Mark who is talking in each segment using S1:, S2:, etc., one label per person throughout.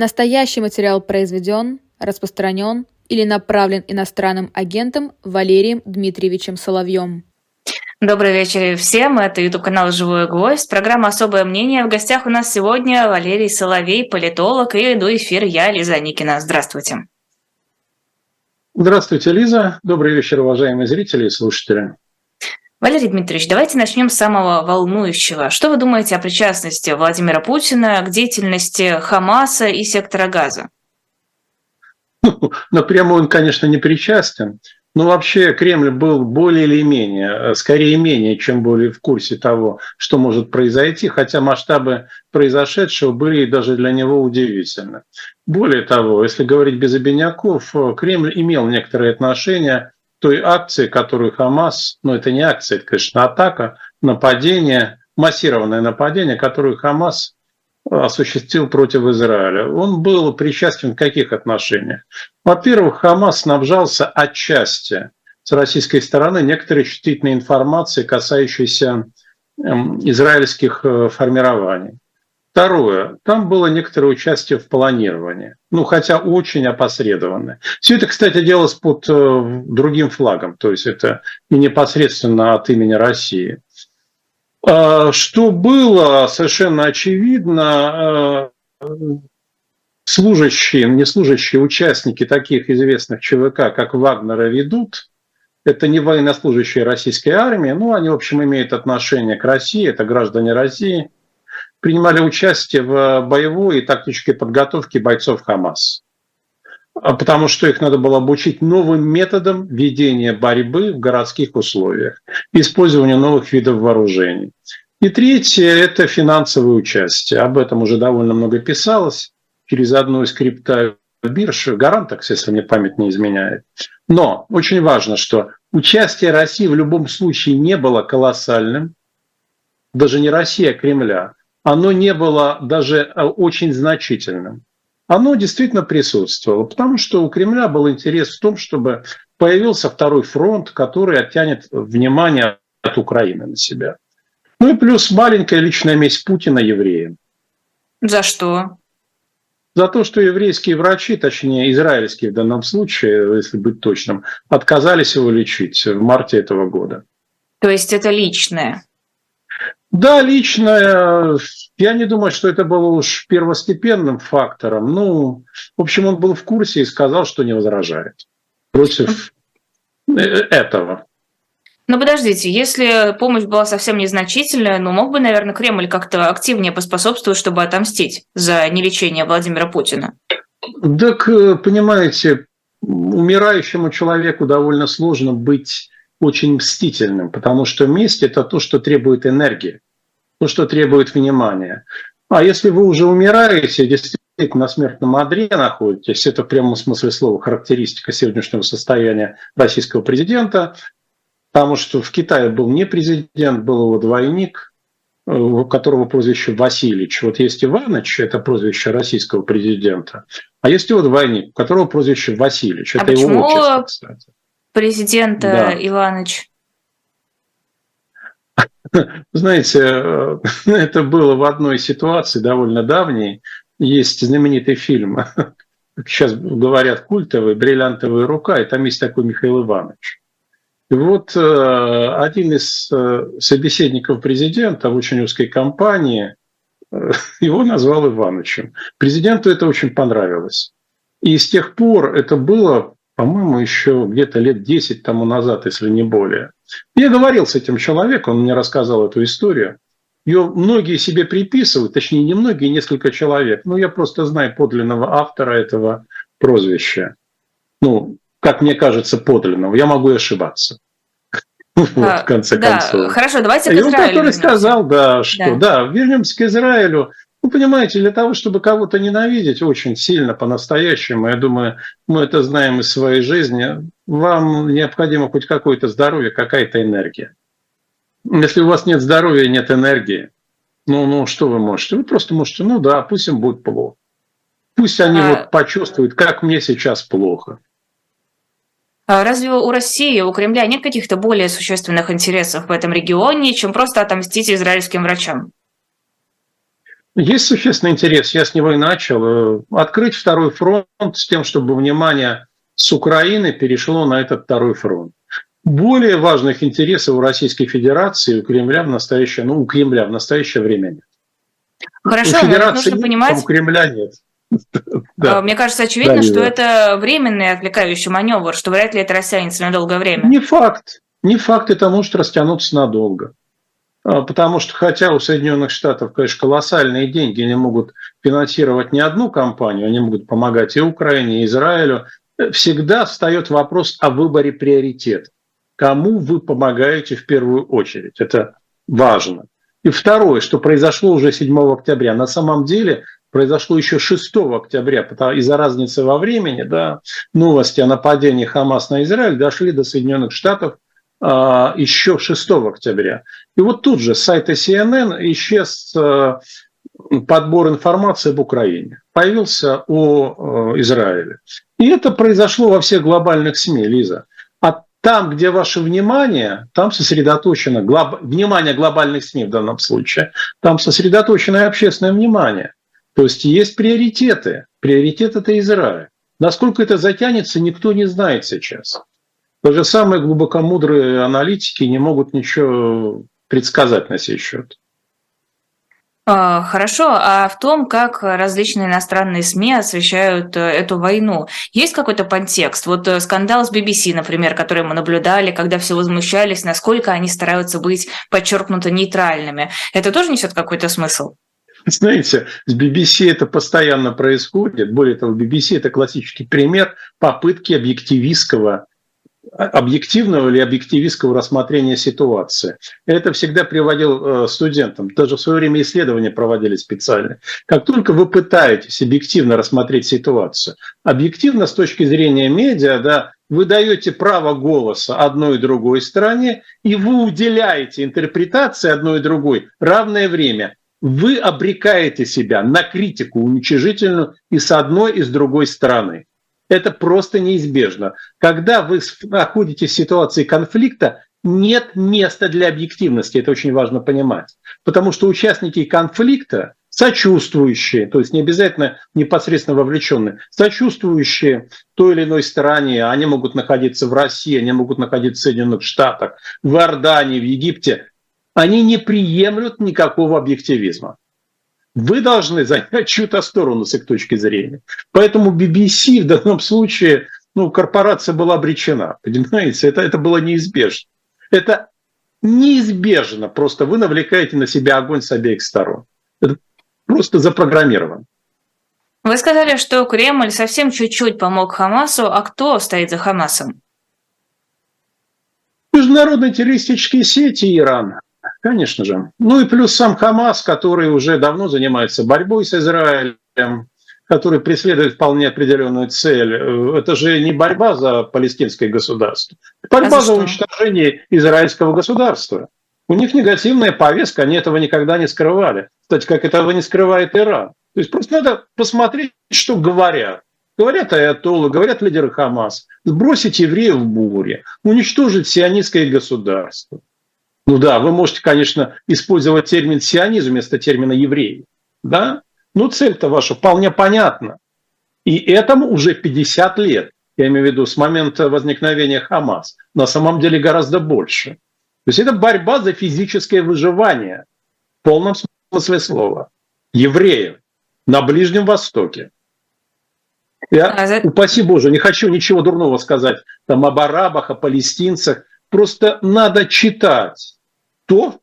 S1: Настоящий материал произведен, распространен или направлен иностранным агентом Валерием Дмитриевичем Соловьем.
S2: Добрый вечер всем. Это YouTube канал «Живой гвоздь». Программа «Особое мнение». В гостях у нас сегодня Валерий Соловей, политолог, и иду эфир я, Лиза Никина. Здравствуйте.
S3: Здравствуйте, Лиза. Добрый вечер, уважаемые зрители и слушатели.
S2: Валерий Дмитриевич, давайте начнем с самого волнующего. Что вы думаете о причастности Владимира Путина к деятельности Хамаса и сектора газа?
S3: Ну, напрямую он, конечно, не причастен. Но вообще Кремль был более или менее, э, скорее менее, чем более в курсе того, что может произойти, хотя масштабы произошедшего были даже для него удивительны. Более того, если говорить без обиняков, э, Кремль имел некоторые отношения той акции, которую Хамас, ну это не акция, это, конечно, атака, нападение, массированное нападение, которую Хамас осуществил против Израиля. Он был причастен в каких отношениях? Во-первых, Хамас снабжался отчасти с российской стороны некоторой чувствительной информацией, касающейся эм, израильских э, формирований. Второе, там было некоторое участие в планировании, ну хотя очень опосредованное. Все это, кстати, делалось под э, другим флагом, то есть это не непосредственно от имени России. А, что было совершенно очевидно, э, служащие, не служащие участники таких известных ЧВК, как Вагнера, ведут, это не военнослужащие российской армии, но они, в общем, имеют отношение к России, это граждане России – принимали участие в боевой и тактической подготовке бойцов Хамас. А потому что их надо было обучить новым методам ведения борьбы в городских условиях, использования новых видов вооружений. И третье – это финансовое участие. Об этом уже довольно много писалось через одну из криптобирж, Гарантекс, если мне память не изменяет. Но очень важно, что участие России в любом случае не было колоссальным, даже не Россия, а Кремля оно не было даже э, очень значительным. Оно действительно присутствовало, потому что у Кремля был интерес в том, чтобы появился второй фронт, который оттянет внимание от Украины на себя. Ну и плюс маленькая личная месть Путина евреям.
S2: За что?
S3: За то, что еврейские врачи, точнее израильские в данном случае, если быть точным, отказались его лечить в марте этого года.
S2: То есть это личное?
S3: Да, лично я не думаю, что это было уж первостепенным фактором. Ну, в общем, он был в курсе и сказал, что не возражает против э, этого.
S2: Но подождите, если помощь была совсем незначительная, ну мог бы, наверное, Кремль как-то активнее поспособствовать, чтобы отомстить за нелечение Владимира Путина?
S3: Так, э, понимаете, умирающему человеку довольно сложно быть очень мстительным, потому что месть – это то, что требует энергии, то, что требует внимания. А если вы уже умираете, действительно на смертном одре находитесь, это в прямом смысле слова характеристика сегодняшнего состояния российского президента, потому что в Китае был не президент, был его двойник, у которого прозвище Васильевич. Вот есть Иваныч, это прозвище российского президента, а есть его двойник, у которого прозвище Васильевич.
S2: А
S3: это
S2: почему его отчество, кстати президента да. Иваныч?
S3: Знаете, э, это было в одной ситуации довольно давней. Есть знаменитый фильм, сейчас говорят культовый, «Бриллиантовая рука», и там есть такой Михаил Иванович. И вот э, один из э, собеседников президента в очень узкой компании его назвал Ивановичем. Президенту это очень понравилось. И с тех пор это было по-моему, еще где-то лет 10 тому назад, если не более. Я говорил с этим человеком, он мне рассказал эту историю. Ее многие себе приписывают, точнее, не многие, несколько человек. Но я просто знаю подлинного автора этого прозвища. Ну, как мне кажется, подлинного. Я могу и ошибаться.
S2: Вот, в конце да, концов. Хорошо, давайте к
S3: Израилю. И он который сказал, да, что да. да, вернемся к Израилю. Ну, понимаете, для того, чтобы кого-то ненавидеть очень сильно, по-настоящему, я думаю, мы это знаем из своей жизни, вам необходимо хоть какое-то здоровье, какая-то энергия. Если у вас нет здоровья и нет энергии, ну, ну, что вы можете? Вы просто можете, ну да, пусть им будет плохо. Пусть они а... вот почувствуют, как мне сейчас плохо.
S2: А разве у России, у Кремля нет каких-то более существенных интересов в этом регионе, чем просто отомстить израильским врачам?
S3: Есть существенный интерес, я с него и начал, открыть второй фронт с тем, чтобы внимание с Украины перешло на этот второй фронт. Более важных интересов у Российской Федерации, у Кремля в настоящее, ну, у Кремля в настоящее время нет.
S2: Хорошо, у Федерации нужно понимать...
S3: А у Кремля нет.
S2: да. Мне кажется, очевидно, да, что да. это временный отвлекающий маневр, что вряд ли это растянется на долгое время.
S3: Не факт. Не факт, это может растянуться надолго. А, потому что хотя у Соединенных Штатов, конечно, колоссальные деньги, они могут финансировать не одну компанию, они могут помогать и Украине, и Израилю, всегда встает вопрос о выборе приоритетов кому вы помогаете в первую очередь. Это важно. И второе, что произошло уже 7 октября. На самом деле произошло еще 6 октября, из-за разницы во времени, да, новости о нападении Хамас на Израиль дошли до Соединенных Штатов еще 6 октября. И вот тут же с сайта CNN исчез а, подбор информации об Украине. Появился о а, Израиле. И это произошло во всех глобальных СМИ, Лиза. Там, где ваше внимание, там сосредоточено, глоб, внимание глобальных СМИ в данном случае, там сосредоточено и общественное внимание. То есть есть приоритеты. Приоритет – это Израиль. Насколько это затянется, никто не знает сейчас. Даже самые глубокомудрые аналитики не могут ничего предсказать на сей счет.
S2: А, хорошо, а в том, как различные иностранные СМИ освещают э, эту войну, есть какой-то подтекст? Вот э, скандал с BBC, например, который мы наблюдали, когда все возмущались, насколько они стараются быть подчеркнуто нейтральными. Это тоже несет какой-то смысл?
S3: Знаете, с BBC это постоянно происходит. Более того, BBC это классический пример попытки объективистского объективного или объективистского рассмотрения ситуации. Это всегда приводил э, студентам. Даже в свое время исследования проводили специально. Как только вы пытаетесь объективно рассмотреть ситуацию, объективно с точки зрения медиа, да, вы даете право голоса одной и другой стороне, и вы уделяете интерпретации одной и другой равное время. Вы обрекаете себя на критику уничижительную и с одной, и с другой стороны. Это просто неизбежно. Когда вы находитесь в ситуации конфликта, нет места для объективности. Это очень важно понимать. Потому что участники конфликта, сочувствующие, то есть не обязательно непосредственно вовлеченные, сочувствующие той или иной стороне, они могут находиться в России, они могут находиться в Соединенных Штатах, в Иордании, в Египте, они не приемлют никакого объективизма вы должны занять чью-то сторону с их точки зрения. Поэтому BBC в данном случае, ну, корпорация была обречена, понимаете, это, это было неизбежно. Это неизбежно, просто вы навлекаете на себя огонь с обеих сторон. Это просто запрограммировано.
S2: Вы сказали, что Кремль совсем чуть-чуть помог Хамасу, а кто стоит за Хамасом?
S3: Международные террористические сети Иран. Конечно же. Ну и плюс сам Хамас, который уже давно занимается борьбой с Израилем, который преследует вполне определенную цель. Это же не борьба за палестинское государство, борьба а за, за уничтожение израильского государства. У них негативная повестка, они этого никогда не скрывали. Кстати, как этого не скрывает Иран. То есть просто надо посмотреть, что говорят. Говорят аятоллы, говорят лидеры Хамас. Сбросить евреев в буре, уничтожить сионистское государство. Ну да, вы можете, конечно, использовать термин сионизм вместо термина евреи. Да? Но цель-то ваша вполне понятна. И этому уже 50 лет. Я имею в виду с момента возникновения Хамас. На самом деле гораздо больше. То есть это борьба за физическое выживание в полном смысле слова. Евреев на Ближнем Востоке. Я, а упаси Боже, не хочу ничего дурного сказать там об арабах, о палестинцах. Просто надо читать то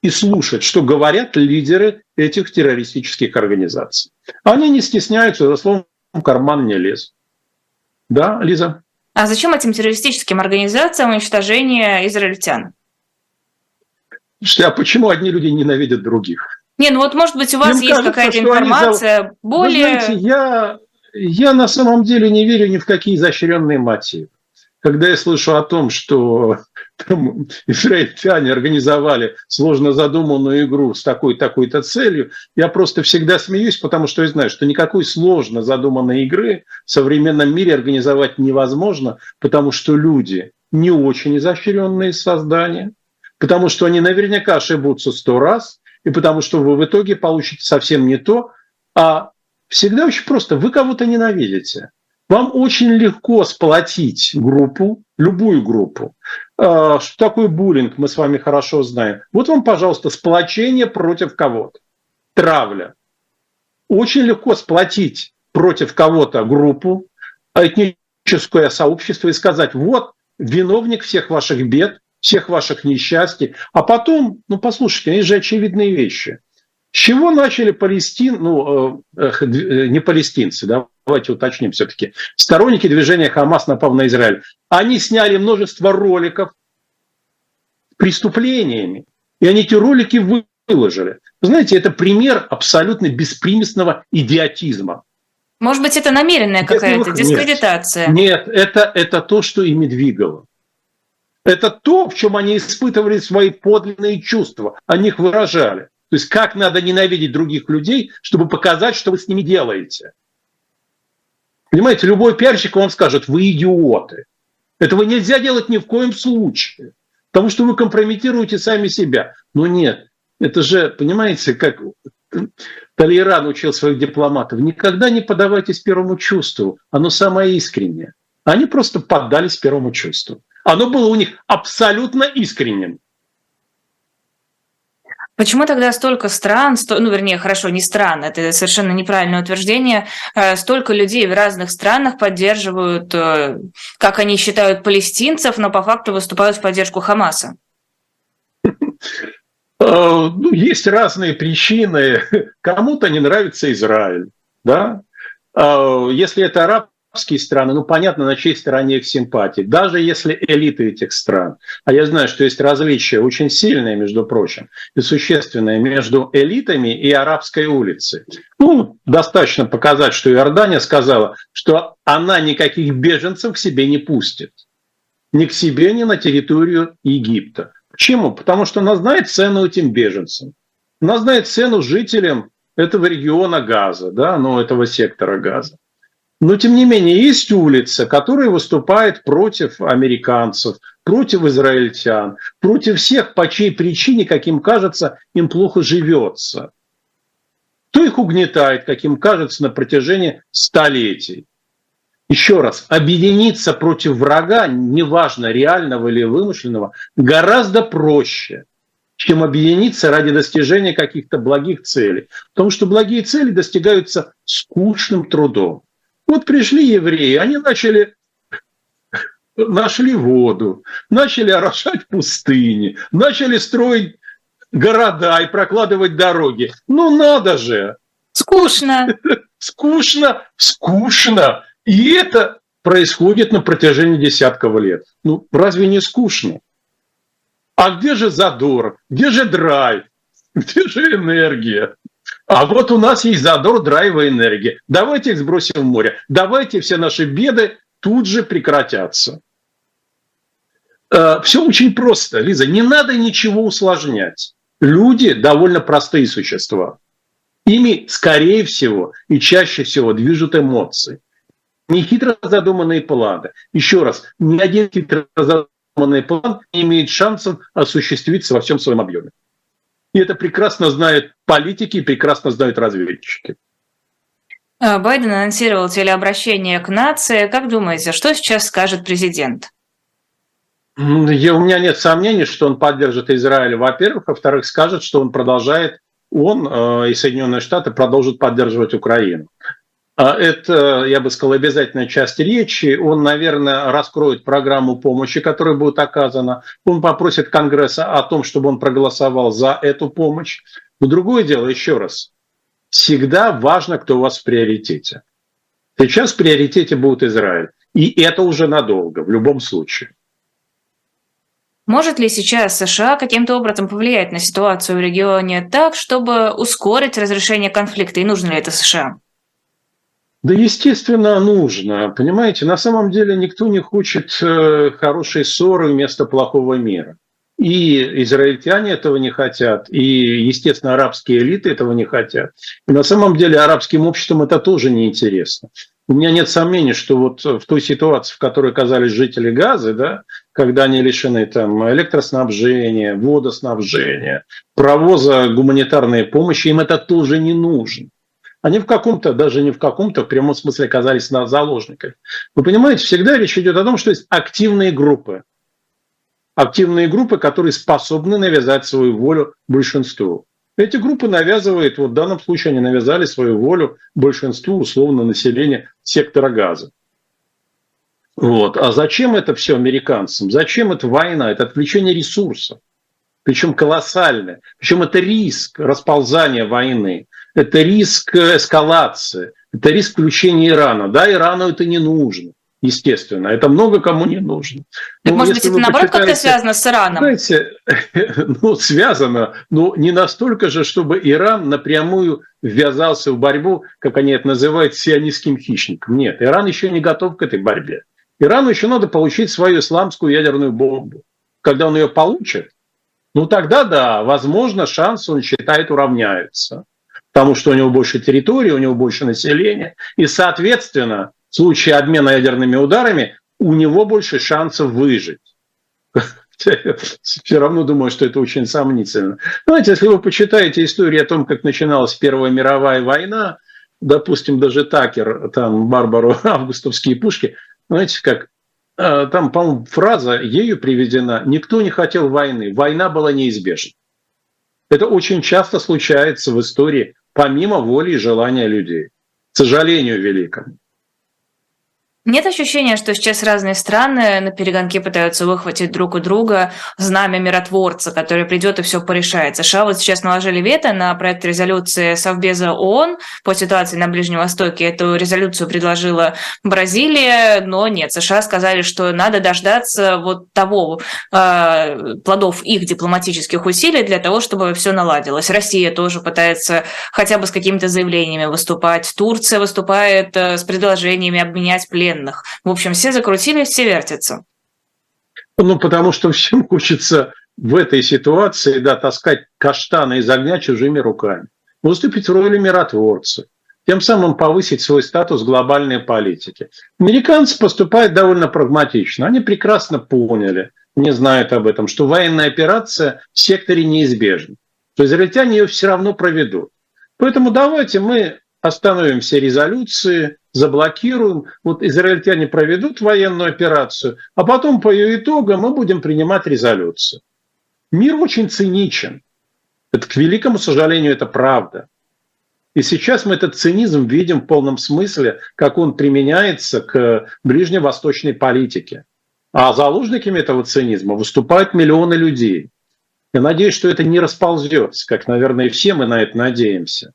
S3: и слушать, что говорят лидеры этих террористических организаций. Они не стесняются, за словом в карман не лезут. Да, Лиза?
S2: А зачем этим террористическим организациям уничтожение израильтян?
S3: А почему одни люди ненавидят других?
S2: Не, ну вот может быть у вас Им есть какая-то информация за... более... Вы знаете,
S3: я, я на самом деле не верю ни в какие изощренные мотивы. Когда я слышу о том, что там израильтяне организовали сложно задуманную игру с такой-такой-то целью, я просто всегда смеюсь, потому что я знаю, что никакой сложно задуманной игры в современном мире организовать невозможно, потому что люди не очень изощренные создания, потому что они наверняка ошибутся сто раз, и потому что вы в итоге получите совсем не то, а всегда очень просто. Вы кого-то ненавидите. Вам очень легко сплотить группу, любую группу. А, что такое буллинг, мы с вами хорошо знаем. Вот вам, пожалуйста, сплочение против кого-то. Травля. Очень легко сплотить против кого-то группу, этническое сообщество и сказать, вот виновник всех ваших бед, всех ваших несчастий. А потом, ну послушайте, они же очевидные вещи. С чего начали Палестин, ну, э, э, не палестинцы, да, давайте уточним все-таки, сторонники движения Хамас, напав на Израиль, они сняли множество роликов с преступлениями, и они эти ролики выложили. знаете, это пример абсолютно беспримесного идиотизма.
S2: Может быть, это намеренная какая-то дискредитация?
S3: Нет, нет это, это то, что ими двигало. Это то, в чем они испытывали свои подлинные чувства, они их выражали. То есть как надо ненавидеть других людей, чтобы показать, что вы с ними делаете. Понимаете, любой пиарщик вам скажет, вы идиоты. Этого нельзя делать ни в коем случае, потому что вы компрометируете сами себя. Но нет, это же, понимаете, как Талейран учил своих дипломатов, никогда не подавайтесь первому чувству, оно самое искреннее. Они просто поддались первому чувству. Оно было у них абсолютно искренним.
S2: Почему тогда столько стран, сто, ну, вернее, хорошо, не стран, это совершенно неправильное утверждение, э, столько людей в разных странах поддерживают, э, как они считают, палестинцев, но по факту выступают в поддержку Хамаса?
S3: Э, ну, есть разные причины. Кому-то не нравится Израиль, да? Если это араб, арабские страны, ну, понятно, на чьей стороне их симпатии. Даже если элиты этих стран, а я знаю, что есть различия очень сильные, между прочим, и существенные между элитами и арабской улицей. Ну, достаточно показать, что Иордания сказала, что она никаких беженцев к себе не пустит. Ни к себе, ни на территорию Египта. Почему? Потому что она знает цену этим беженцам. Она знает цену жителям этого региона газа, да, ну, этого сектора газа. Но, тем не менее, есть улица, которая выступает против американцев, против израильтян, против всех, по чьей причине, как им кажется, им плохо живется. Кто их угнетает, как им кажется, на протяжении столетий. Еще раз, объединиться против врага, неважно, реального или вымышленного, гораздо проще, чем объединиться ради достижения каких-то благих целей. Потому что благие цели достигаются скучным трудом. Вот пришли евреи, они начали нашли воду, начали орошать пустыни, начали строить города и прокладывать дороги. Ну надо же!
S2: Скучно.
S3: Скучно, скучно. И это происходит на протяжении десятков лет. Ну, разве не скучно? А где же задор? Где же драйв? Где же энергия? А вот у нас есть задор, драйв и энергия. Давайте их сбросим в море. Давайте все наши беды тут же прекратятся. Э, все очень просто, Лиза. Не надо ничего усложнять. Люди довольно простые существа. Ими, скорее всего, и чаще всего движут эмоции. Не хитро задуманные планы. Еще раз, ни один хитро задуманный план не имеет шансов осуществиться во всем своем объеме. И это прекрасно знают политики и прекрасно знают разведчики.
S2: А, Байден анонсировал телеобращение к нации. Как думаете, что сейчас скажет президент?
S3: Я, у меня нет сомнений, что он поддержит Израиль, во-первых. Во-вторых, скажет, что он продолжает, он э, и Соединенные Штаты продолжат поддерживать Украину. А это, я бы сказал, обязательная часть речи. Он, наверное, раскроет программу помощи, которая будет оказана. Он попросит Конгресса о том, чтобы он проголосовал за эту помощь. Но другое дело, еще раз, всегда важно, кто у вас в приоритете. Сейчас в приоритете будет Израиль. И это уже надолго, в любом случае.
S2: Может ли сейчас США каким-то образом повлиять на ситуацию в регионе так, чтобы ускорить разрешение конфликта? И нужно ли это США?
S3: Да, естественно, нужно. Понимаете, на самом деле никто не хочет э, хорошей ссоры вместо плохого мира. И израильтяне этого не хотят, и, естественно, арабские элиты этого не хотят. И на самом деле арабским обществам это тоже неинтересно. У меня нет сомнений, что вот в той ситуации, в которой оказались жители Газы, да, когда они лишены там электроснабжения, водоснабжения, провоза гуманитарной помощи, им это тоже не нужно. Они в каком-то, даже не в каком-то, в прямом смысле оказались на заложниках. Вы понимаете, всегда речь идет о том, что есть активные группы. Активные группы, которые способны навязать свою волю большинству. Эти группы навязывают, вот в данном случае они навязали свою волю большинству условно населения сектора газа. Вот. А зачем это все американцам? Зачем это война? Это отвлечение ресурсов. Причем колоссальное. Причем это риск расползания войны. Это риск эскалации. Это риск включения Ирана. Да, Ирану это не нужно естественно. Это много кому не нужно.
S2: Так, ну, может быть, это наоборот как-то связано с Ираном?
S3: Знаете, ну, связано, но не настолько же, чтобы Иран напрямую ввязался в борьбу, как они это называют, с сионистским хищником. Нет, Иран еще не готов к этой борьбе. Ирану еще надо получить свою исламскую ядерную бомбу. Когда он ее получит, ну тогда да, возможно, шансы, он считает, уравняются. Потому что у него больше территории, у него больше населения. И, соответственно, в случае обмена ядерными ударами у него больше шансов выжить. Все равно думаю, что это очень сомнительно. Знаете, если вы почитаете историю о том, как начиналась Первая мировая война, допустим, даже Такер, там, Барбару, августовские пушки, знаете, как э, там, по-моему, фраза ею приведена «Никто не хотел войны, война была неизбежна». Это очень часто случается в истории, помимо воли и желания людей. К сожалению великому.
S2: Нет ощущения, что сейчас разные страны на перегонке пытаются выхватить друг у друга знамя миротворца, который придет и все порешает. США вот сейчас наложили вето на проект резолюции Совбеза ООН по ситуации на Ближнем Востоке. Эту резолюцию предложила Бразилия, но нет, США сказали, что надо дождаться вот того э, плодов их дипломатических усилий для того, чтобы все наладилось. Россия тоже пытается хотя бы с какими-то заявлениями выступать. Турция выступает э, с предложениями обменять плен военных. В общем, все закрутились, все вертятся.
S3: Ну, потому что всем хочется в этой ситуации, да, таскать каштаны из огня чужими руками. Выступить в роли миротворца. Тем самым повысить свой статус глобальной политики. Американцы поступают довольно прагматично. Они прекрасно поняли, не знают об этом, что военная операция в секторе неизбежна. Что израильтяне ее все равно проведут. Поэтому давайте мы остановим все резолюции, заблокируем, вот израильтяне проведут военную операцию, а потом по ее итогам мы будем принимать резолюцию. Мир очень циничен. Это, к великому сожалению, это правда. И сейчас мы этот цинизм видим в полном смысле, как он применяется к ближневосточной политике. А заложниками этого цинизма выступают миллионы людей. Я надеюсь, что это не расползется, как, наверное, все мы на это надеемся.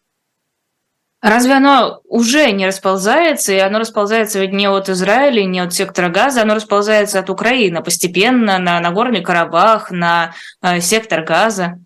S2: Разве оно уже не расползается, и оно расползается ведь не от Израиля, не от сектора газа, оно расползается от Украины постепенно на Нагорный Карабах, на э, сектор газа?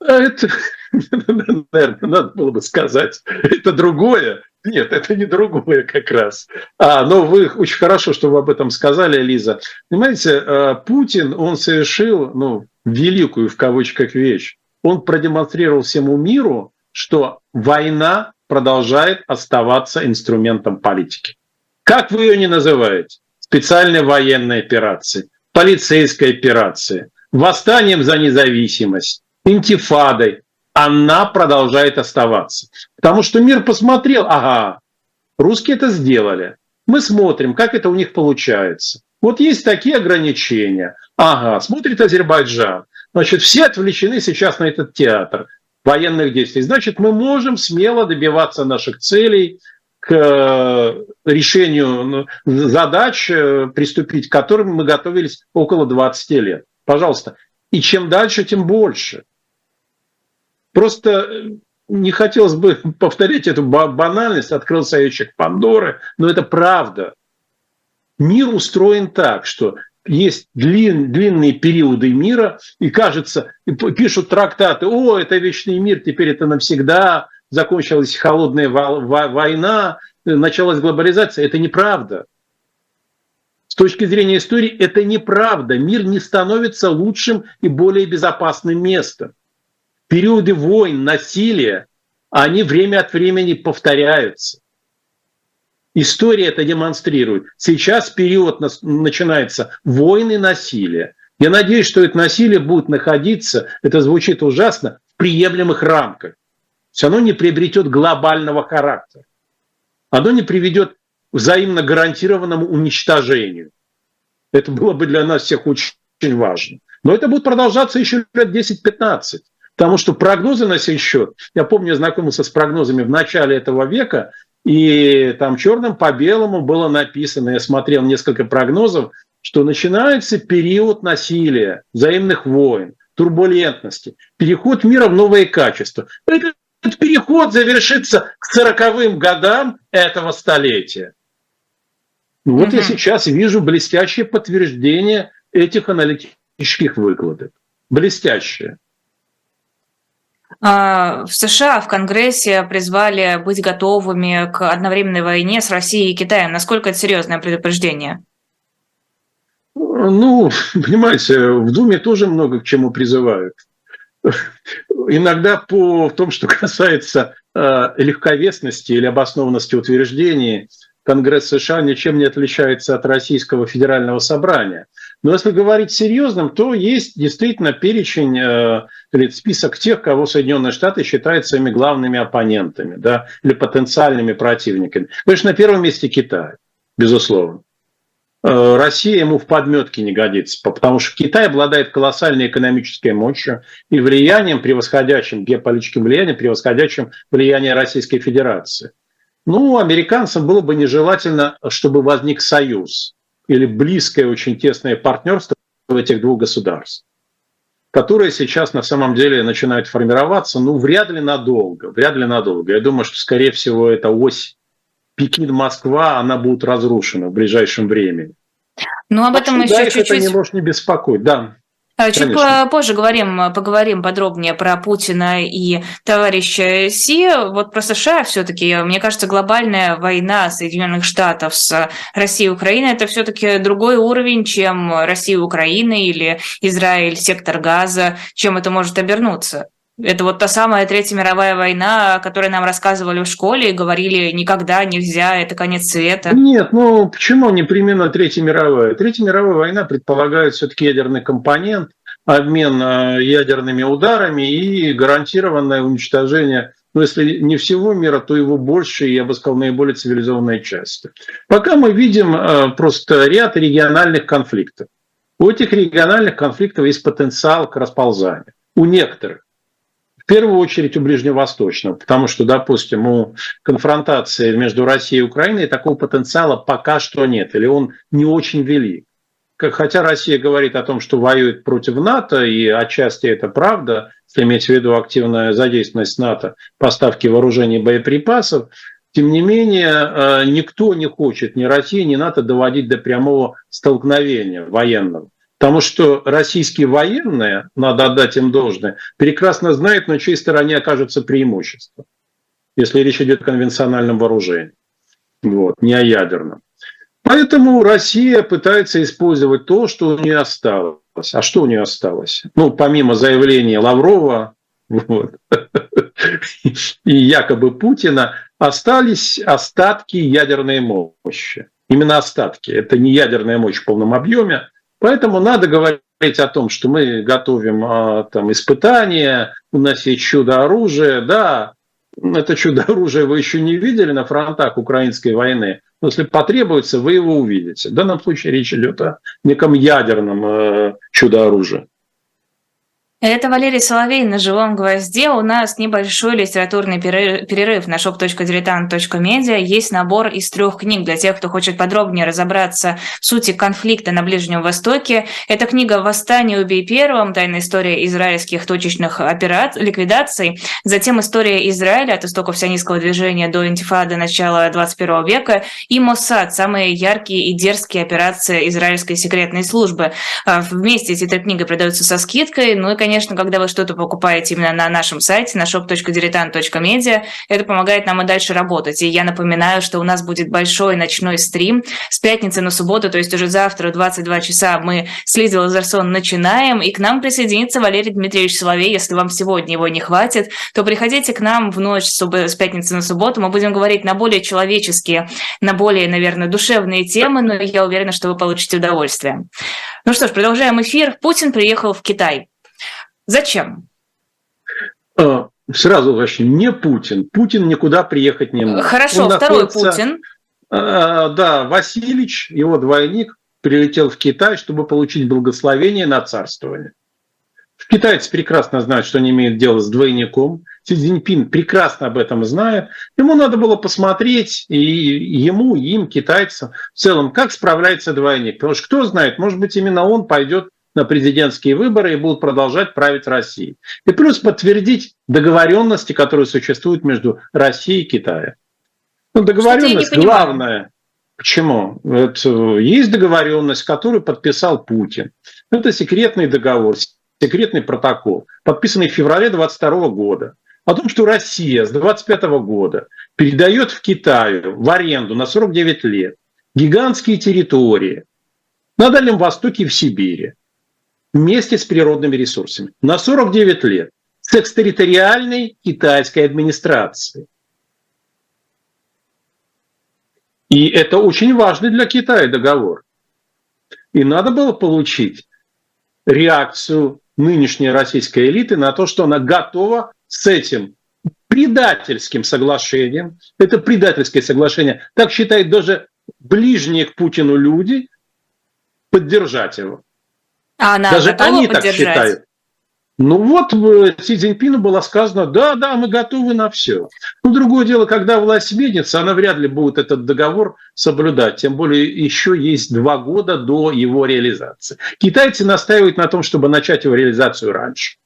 S3: А это, наверное, надо было бы сказать, это другое. Нет, это не другое как раз. А, но вы очень хорошо, что вы об этом сказали, Лиза. Понимаете, э, Путин, он совершил, ну, великую в кавычках вещь. Он продемонстрировал всему миру, что война продолжает оставаться инструментом политики. Как вы ее не называете? Специальной военной операции, полицейской операции, восстанием за независимость, интифадой. Она продолжает оставаться. Потому что мир посмотрел, ага, русские это сделали. Мы смотрим, как это у них получается. Вот есть такие ограничения. Ага, смотрит Азербайджан. Значит, все отвлечены сейчас на этот театр военных действий, значит, мы можем смело добиваться наших целей, к э, решению ну, задач, э, приступить к которым мы готовились около 20 лет. Пожалуйста. И чем дальше, тем больше. Просто э, не хотелось бы повторять эту банальность, открылся ящик Пандоры, но это правда. Мир устроен так, что есть длин, длинные периоды мира, и кажется, пишут трактаты, о, это вечный мир, теперь это навсегда, закончилась холодная война, началась глобализация. Это неправда. С точки зрения истории это неправда. Мир не становится лучшим и более безопасным местом. Периоды войн, насилия, они время от времени повторяются. История это демонстрирует. Сейчас период начинается войны, насилия. Я надеюсь, что это насилие будет находиться, это звучит ужасно, в приемлемых рамках. Все равно не приобретет глобального характера. Оно не приведет к взаимно гарантированному уничтожению. Это было бы для нас всех очень важно. Но это будет продолжаться еще лет 10-15. Потому что прогнозы на сей счет, я помню, я знакомился с прогнозами в начале этого века, и там черным по белому было написано, я смотрел несколько прогнозов, что начинается период насилия, взаимных войн, турбулентности, переход мира в новые качества. Этот переход завершится к сороковым годам этого столетия. Вот угу. я сейчас вижу блестящее подтверждение этих аналитических выкладок. Блестящее.
S2: А, в США, в Конгрессе призвали быть готовыми к одновременной войне с Россией и Китаем. Насколько это серьезное предупреждение?
S3: Ну, понимаете, в Думе тоже много к чему призывают. Иногда по том, что касается э, легковесности или обоснованности утверждений, Конгресс США ничем не отличается от Российского федерального собрания. Но если говорить серьезным, то есть действительно перечень э, или список тех, кого Соединенные Штаты считают своими главными оппонентами да, или потенциальными противниками. Конечно, на первом месте Китай, безусловно. Э, Россия ему в подметке не годится, потому что Китай обладает колоссальной экономической мощью и влиянием, превосходящим, геополитическим влиянием, превосходящим влияние Российской Федерации. Ну, американцам было бы нежелательно, чтобы возник союз или близкое, очень тесное партнерство этих двух государств, которые сейчас на самом деле начинают формироваться, ну, вряд ли надолго, вряд ли надолго. Я думаю, что, скорее всего, эта ось Пекин-Москва, она будет разрушена в ближайшем времени.
S2: Ну, об этом еще чуть-чуть... это
S3: не может не беспокоить, да.
S2: А, чуть Конечно. позже говорим, поговорим подробнее про Путина и товарища Си. Вот про США все-таки, мне кажется, глобальная война Соединенных Штатов с Россией и Украиной это все-таки другой уровень, чем Россия Украина или Израиль, сектор газа, чем это может обернуться. Это вот та самая Третья мировая война, о которой нам рассказывали в школе и говорили, никогда нельзя, это конец света.
S3: Нет, ну почему непременно Третья мировая? Третья мировая война предполагает все-таки ядерный компонент, обмен э, ядерными ударами и гарантированное уничтожение, ну если не всего мира, то его больше, я бы сказал, наиболее цивилизованной части. Пока мы видим э, просто ряд региональных конфликтов. У этих региональных конфликтов есть потенциал к расползанию. У некоторых первую очередь у Ближневосточного, потому что, допустим, у конфронтации между Россией и Украиной такого потенциала пока что нет, или он не очень велик. Хотя Россия говорит о том, что воюет против НАТО, и отчасти это правда, если иметь в виду активная задействованность НАТО, поставки вооружений и боеприпасов, тем не менее, э, никто не хочет, ни Россия, ни НАТО доводить до прямого столкновения военного. Потому что российские военные, надо отдать им должное, прекрасно знают, на чьей стороне окажется преимущество, если речь идет о конвенциональном вооружении, вот, не о ядерном. Поэтому Россия пытается использовать то, что у нее осталось. А что у нее осталось? Ну, помимо заявления Лаврова вот, и якобы Путина, остались остатки ядерной мощи. Именно остатки. Это не ядерная мощь в полном объеме, Поэтому надо говорить о том, что мы готовим а, там, испытания, у нас есть чудо-оружие. Да, это чудо-оружие вы еще не видели на фронтах украинской войны, но если потребуется, вы его увидите. В данном случае речь идет о неком ядерном э, чудо-оружии.
S2: Это Валерий Соловей на живом гвозде. У нас небольшой литературный перерыв на shop.diletant.media. Есть набор из трех книг для тех, кто хочет подробнее разобраться в сути конфликта на Ближнем Востоке. Это книга «Восстание убей первым. Тайная история израильских точечных операций, ликвидаций». Затем «История Израиля от истоков сионистского движения до интифады начала 21 века». И «Моссад. Самые яркие и дерзкие операции израильской секретной службы». А, вместе эти три книги продаются со скидкой. Ну и, конечно, конечно, когда вы что-то покупаете именно на нашем сайте, на shop.diletant.media, это помогает нам и дальше работать. И я напоминаю, что у нас будет большой ночной стрим с пятницы на субботу, то есть уже завтра в 22 часа мы с Лизой Лазарсон начинаем, и к нам присоединится Валерий Дмитриевич Соловей. Если вам сегодня его не хватит, то приходите к нам в ночь с пятницы на субботу. Мы будем говорить на более человеческие, на более, наверное, душевные темы, но я уверена, что вы получите удовольствие. Ну что ж, продолжаем эфир. Путин приехал в Китай. Зачем?
S3: А, сразу вообще не Путин. Путин никуда приехать не может.
S2: Хорошо, Он второй находится... Путин.
S3: А, да, Васильевич, его двойник, прилетел в Китай, чтобы получить благословение на царствование. Китайцы прекрасно знают, что они имеют дело с двойником. Си Цзиньпин прекрасно об этом знает. Ему надо было посмотреть, и ему, и им, китайцам, в целом, как справляется двойник. Потому что кто знает, может быть, именно он пойдет на президентские выборы и будут продолжать править Россией. И плюс подтвердить договоренности, которые существуют между Россией и Китаем. Ну, договоренность главная. Почему? Это, есть договоренность, которую подписал Путин. Это секретный договор, секретный протокол, подписанный в феврале 22 года, о том, что Россия с 25 года передает в Китаю в аренду на 49 лет гигантские территории на Дальнем Востоке и в Сибири вместе с природными ресурсами на 49 лет с экстерриториальной китайской администрацией. И это очень важный для Китая договор. И надо было получить реакцию нынешней российской элиты на то, что она готова с этим предательским соглашением, это предательское соглашение, так считают даже ближние к Путину люди, поддержать его.
S2: А она даже они поддержать? так считают.
S3: Ну вот э, Си Цзиньпину было сказано, да, да, мы готовы на все. Ну, другое дело, когда власть сменится, она вряд ли будет этот договор соблюдать. Тем более еще есть два года до его реализации. Китайцы настаивают на том, чтобы начать его реализацию раньше.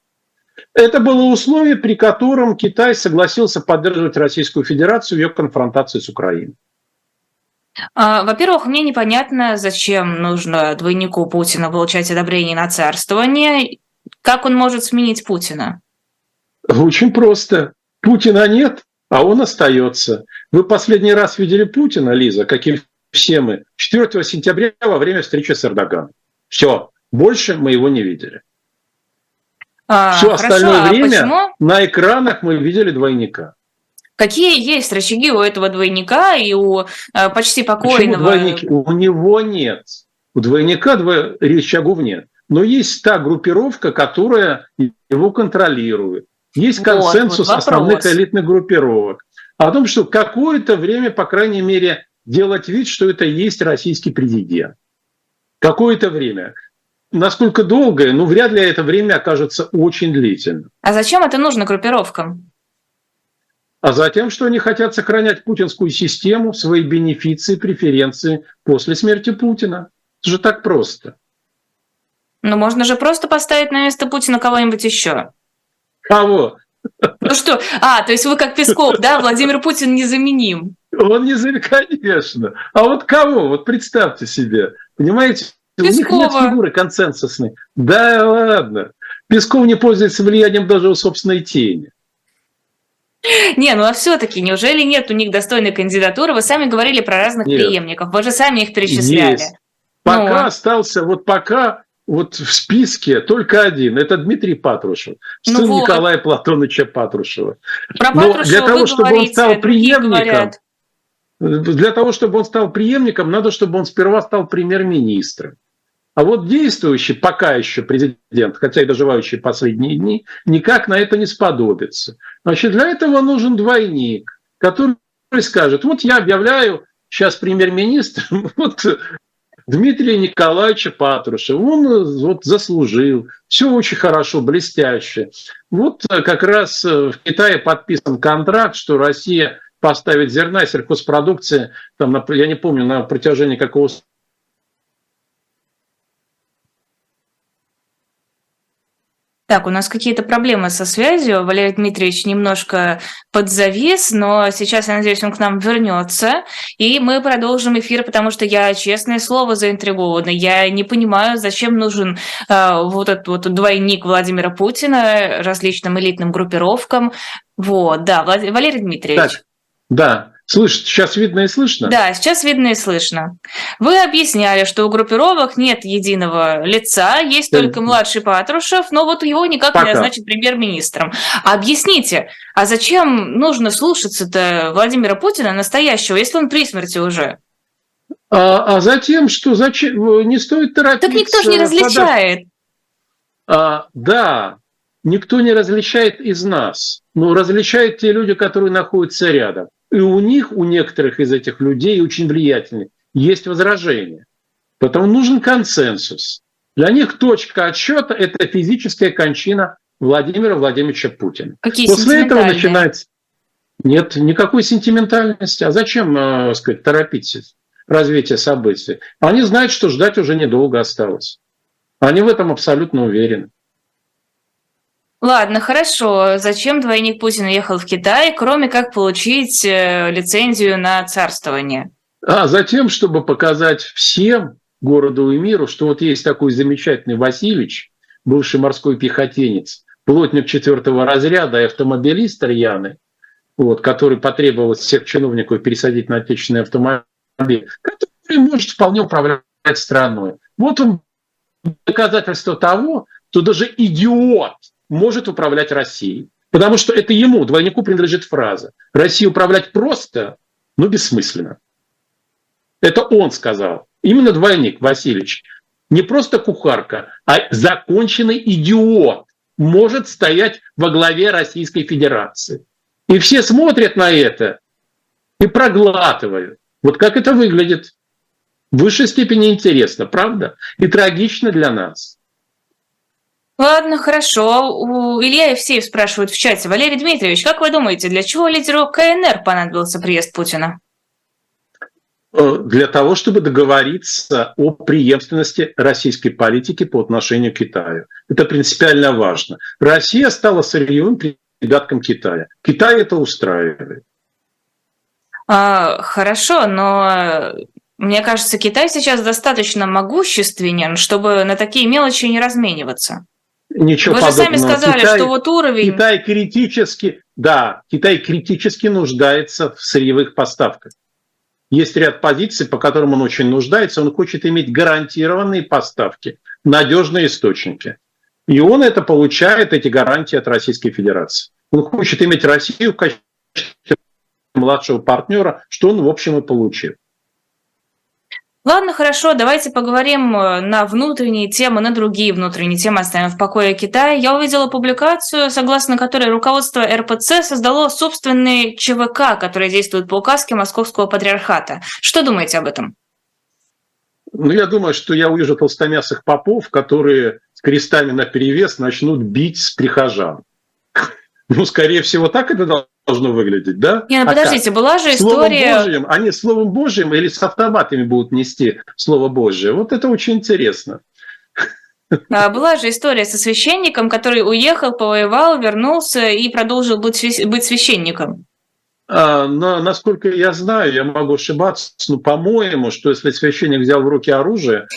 S3: Это было условие, при котором Китай согласился поддерживать Российскую Федерацию в ее конфронтации с Украиной.
S2: А, во-первых, мне непонятно, зачем нужно двойнику Путина получать одобрение на царствование. Как он может сменить Путина?
S3: Очень просто. Путина нет, а он остается. Вы последний раз видели Путина, Лиза, как и все мы, 4 сентября во время встречи с Эрдоганом. Все, больше мы его не видели. А, Все хорошо, остальное а время почему? на экранах мы видели двойника.
S2: Какие есть рычаги у этого двойника и у э, почти покойного?
S3: Почему У него нет. У двойника дво... рычагов нет но есть та группировка, которая его контролирует. Есть консенсус вот, вот основных элитных группировок. О том, что какое-то время, по крайней мере, делать вид, что это есть российский президент. Какое-то время. Насколько долгое, ну, вряд ли это время окажется очень длительным.
S2: А зачем это нужно группировкам?
S3: А затем, что они хотят сохранять путинскую систему, свои бенефиции, преференции после смерти Путина. Это же так просто.
S2: Ну, можно же просто поставить на место Путина кого-нибудь еще.
S3: Кого?
S2: Ну что? А, то есть вы как Песков, да? Владимир Путин незаменим.
S3: Он незаменим, конечно. А вот кого? Вот представьте себе. Понимаете? Пескова. У них нет фигуры консенсусной. Да ладно. Песков не пользуется влиянием даже у собственной тени.
S2: Не, ну а все-таки неужели нет у них достойной кандидатуры? Вы сами говорили про разных нет. преемников, вы же сами их перечисляли. Есть.
S3: Пока ну. остался, вот пока вот в списке только один. Это Дмитрий Патрушев, ну сын вот. Николая Платоновича Патрушева.
S2: Про Патрушева Но
S3: для того, чтобы говорите, он стал преемником, для того, чтобы он стал преемником, надо, чтобы он сперва стал премьер-министром. А вот действующий пока еще президент, хотя и доживающий последние дни, никак на это не сподобится. Значит, для этого нужен двойник, который скажет, вот я объявляю сейчас премьер-министром вот Дмитрия Николаевича Патрушева. Он вот заслужил. Все очень хорошо, блестяще. Вот э, как раз э, в Китае подписан контракт, что Россия поставит зерна сельхозпродукции, там, я не помню, на протяжении какого
S2: Так, у нас какие-то проблемы со связью. Валерий Дмитриевич немножко подзавис, но сейчас, я надеюсь, он к нам вернется. И мы продолжим эфир, потому что я, честное слово, заинтригована. Я не понимаю, зачем нужен э, вот этот вот двойник Владимира Путина различным элитным группировкам. Вот, да, Валерий Дмитриевич.
S3: Так, да, Слышь, сейчас видно и слышно?
S2: Да, сейчас видно и слышно. Вы объясняли, что у группировок нет единого лица, есть да. только младший Патрушев, но вот его никак Пока. не назначат премьер-министром. Объясните, а зачем нужно слушаться-то Владимира Путина настоящего, если он при смерти уже?
S3: А, а затем, что зачем не стоит торопиться.
S2: Так никто же не различает.
S3: А, да, никто не различает из нас. Но различают те люди, которые находятся рядом. И у них, у некоторых из этих людей, очень влиятельных, есть возражения. Поэтому нужен консенсус. Для них точка отсчета – это физическая кончина Владимира Владимировича Путина.
S2: Какие
S3: После этого начинается... Нет никакой сентиментальности. А зачем, э, сказать, торопить развитие событий? Они знают, что ждать уже недолго осталось. Они в этом абсолютно уверены.
S2: Ладно, хорошо. Зачем двойник Путина ехал в Китай, кроме как получить э, лицензию на царствование?
S3: А затем, чтобы показать всем городу и миру, что вот есть такой замечательный Васильевич, бывший морской пехотинец, плотник четвертого разряда и автомобилист рьяный, вот, который потребовал всех чиновников пересадить на отечественный автомобиль, который может вполне управлять страной. Вот он доказательство того, что даже идиот может управлять Россией. Потому что это ему, двойнику, принадлежит фраза. Россию управлять просто, но бессмысленно. Это он сказал. Именно двойник Васильевич. Не просто кухарка, а законченный идиот может стоять во главе Российской Федерации. И все смотрят на это и проглатывают. Вот как это выглядит. В высшей степени интересно, правда? И трагично для нас.
S2: Ладно, хорошо. У Илья Евсеев спрашивают в чате. Валерий Дмитриевич, как вы думаете, для чего лидеру КНР понадобился приезд Путина?
S3: Э, для того, чтобы договориться о преемственности российской политики по отношению к Китаю. Это принципиально важно. Россия стала сырьевым придатком Китая. Китай это устраивает.
S2: А, хорошо, но мне кажется, Китай сейчас достаточно могущественен, чтобы на такие мелочи не размениваться.
S3: Ничего
S2: Вы
S3: подобного.
S2: же сами сказали, Китай, что вот уровень...
S3: Китай критически, да, Китай критически нуждается в сырьевых поставках. Есть ряд позиций, по которым он очень нуждается. Он хочет иметь гарантированные поставки, надежные источники. И он это получает, эти гарантии от Российской Федерации. Он хочет иметь Россию в качестве младшего партнера, что он, в общем, и получил.
S2: Ладно, хорошо, давайте поговорим э, на внутренние темы, на другие внутренние темы, оставим в покое Китай. Я увидела публикацию, согласно которой руководство РПЦ создало собственный ЧВК, который действует по указке Московского патриархата. Что думаете об этом?
S3: Ну, я думаю, что я увижу толстомясых попов, которые с крестами на перевес начнут бить с прихожан. Ну, скорее всего, так это должно выглядеть, да?
S2: Не, ну а подождите, как? была же история...
S3: Словом Божьим, они Словом Божьим или с автоматами будут нести Слово Божье? Вот это очень интересно.
S2: А была же история со священником, который уехал, повоевал, вернулся и продолжил быть, быть священником.
S3: А, но, насколько я знаю, я могу ошибаться, но по-моему, что если священник взял в руки оружие,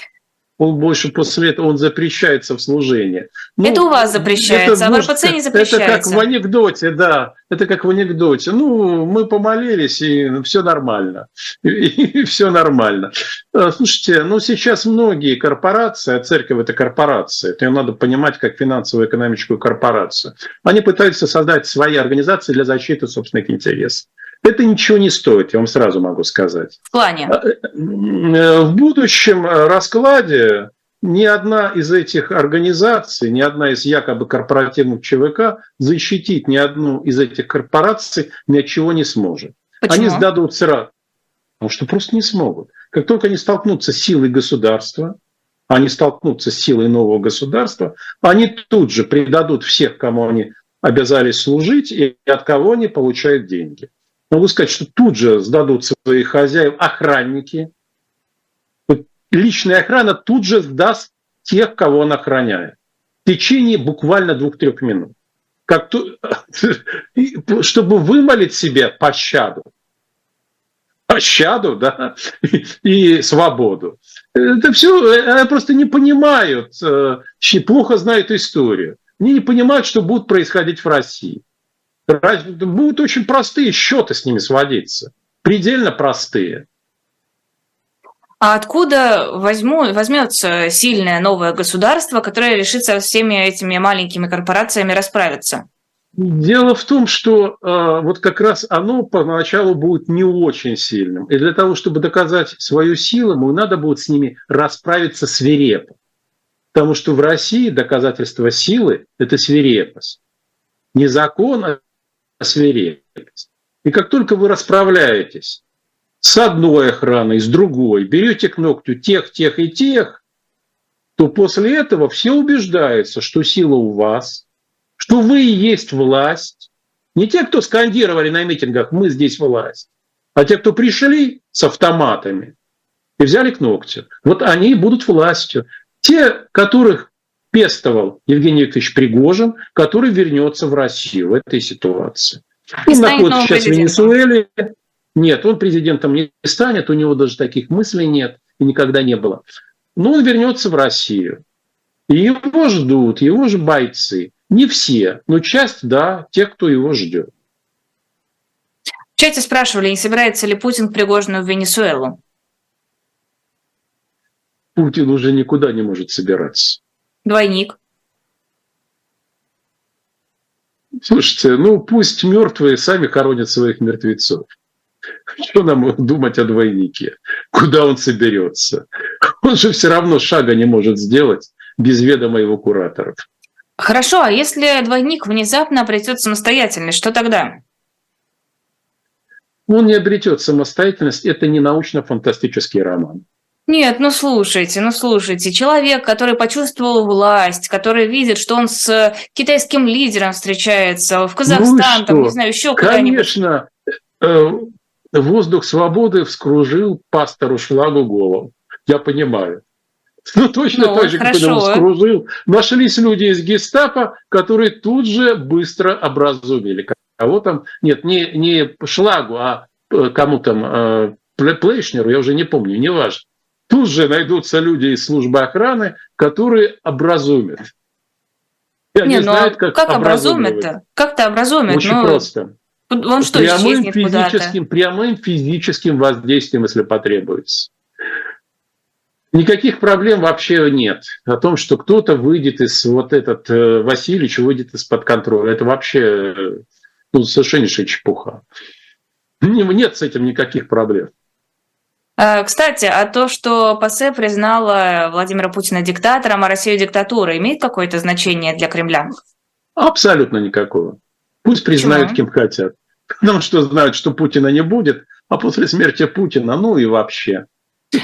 S3: он больше после этого он запрещается в служении.
S2: Ну, это у вас запрещается, это, а в РПЦ не запрещается.
S3: Это как в анекдоте, да. Это как в анекдоте. Ну, мы помолились, и все нормально. И, и все нормально. А, слушайте, ну сейчас многие корпорации, а церковь это корпорация, это ее надо понимать как финансово-экономическую корпорацию, они пытаются создать свои организации для защиты собственных интересов. Это ничего не стоит, я вам сразу могу сказать.
S2: В плане? А,
S3: э, в будущем раскладе ни одна из этих организаций, ни одна из якобы корпоративных ЧВК защитить ни одну из этих корпораций ни от чего не сможет.
S2: Почему?
S3: Они сдадут сразу. Потому что просто не смогут. Как только они столкнутся с силой государства, они столкнутся с силой нового государства, они тут же предадут всех, кому они обязались служить, и от кого они получают деньги. Могу сказать, что тут же сдадут своих хозяев охранники. Личная охрана тут же сдаст тех, кого он охраняет. в течение буквально двух-трех минут. Как то, чтобы вымолить себе пощаду. Пощаду, да, и, свободу. Это все, они просто не понимают, э, плохо знают историю. Они не понимают, что будет происходить в России. Будут очень простые счеты с ними сводиться. Предельно простые.
S2: А откуда возьму, возьмется сильное новое государство, которое решится со всеми этими маленькими корпорациями расправиться?
S3: Дело в том, что э, вот как раз оно поначалу будет не очень сильным. И для того, чтобы доказать свою силу, ему надо будет с ними расправиться свирепо. Потому что в России доказательство силы – это свирепость. Не закон, а свирепость. И как только вы расправляетесь с одной охраной, с другой, берете к ногтю тех, тех и тех, то после этого все убеждаются, что сила у вас, что вы и есть власть. Не те, кто скандировали на митингах «мы здесь власть», а те, кто пришли с автоматами и взяли к ногтю. Вот они будут властью. Те, которых пестовал Евгений Викторович Пригожин, который вернется в Россию в этой ситуации. Он находится сейчас в Венесуэле, нет, он президентом не станет, у него даже таких мыслей нет и никогда не было. Но он вернется в Россию. И его ждут, его же бойцы. Не все, но часть, да, тех, кто его ждет.
S2: В чате спрашивали, не собирается ли Путин Пригожину в Венесуэлу?
S3: Путин уже никуда не может собираться.
S2: Двойник.
S3: Слушайте, ну пусть мертвые сами хоронят своих мертвецов. Что нам думать о двойнике? Куда он соберется? Он же все равно шага не может сделать без ведома его кураторов.
S2: Хорошо, а если двойник внезапно обретет самостоятельность, что тогда?
S3: Он не обретет самостоятельность, это не научно-фантастический роман.
S2: Нет, ну слушайте, ну слушайте, человек, который почувствовал власть, который видит, что он с китайским лидером встречается, в Казахстан, ну там, не знаю, еще
S3: куда-нибудь. Конечно, э, воздух свободы вскружил пастору Шлагу голову. Я понимаю. Ну, точно ну, так же, хорошо. как он вскружил. Нашлись люди из гестапо, которые тут же быстро образумили. Кого там, нет, не, не Шлагу, а э, кому там, э, Плейшнеру, я уже не помню, неважно. Тут же найдутся люди из службы охраны, которые образумят.
S2: И не, ну, знают, как, как образумят-то? Как-то образумят.
S3: Очень
S2: ну...
S3: просто. Он что, прямым физическим, прямым физическим воздействием, если потребуется. Никаких проблем вообще нет. О том, что кто-то выйдет из вот этот э, Васильевич выйдет из-под контроля, это вообще ну, совершеннейшая чепуха. Нет с этим никаких проблем.
S2: Э, кстати, а то, что ПАСЕ признала Владимира Путина диктатором, а Россию диктатурой, имеет какое-то значение для Кремля?
S3: Абсолютно никакого. Пусть признают, Почему? кем хотят. Потому что знают, что Путина не будет, а после смерти Путина, ну и вообще.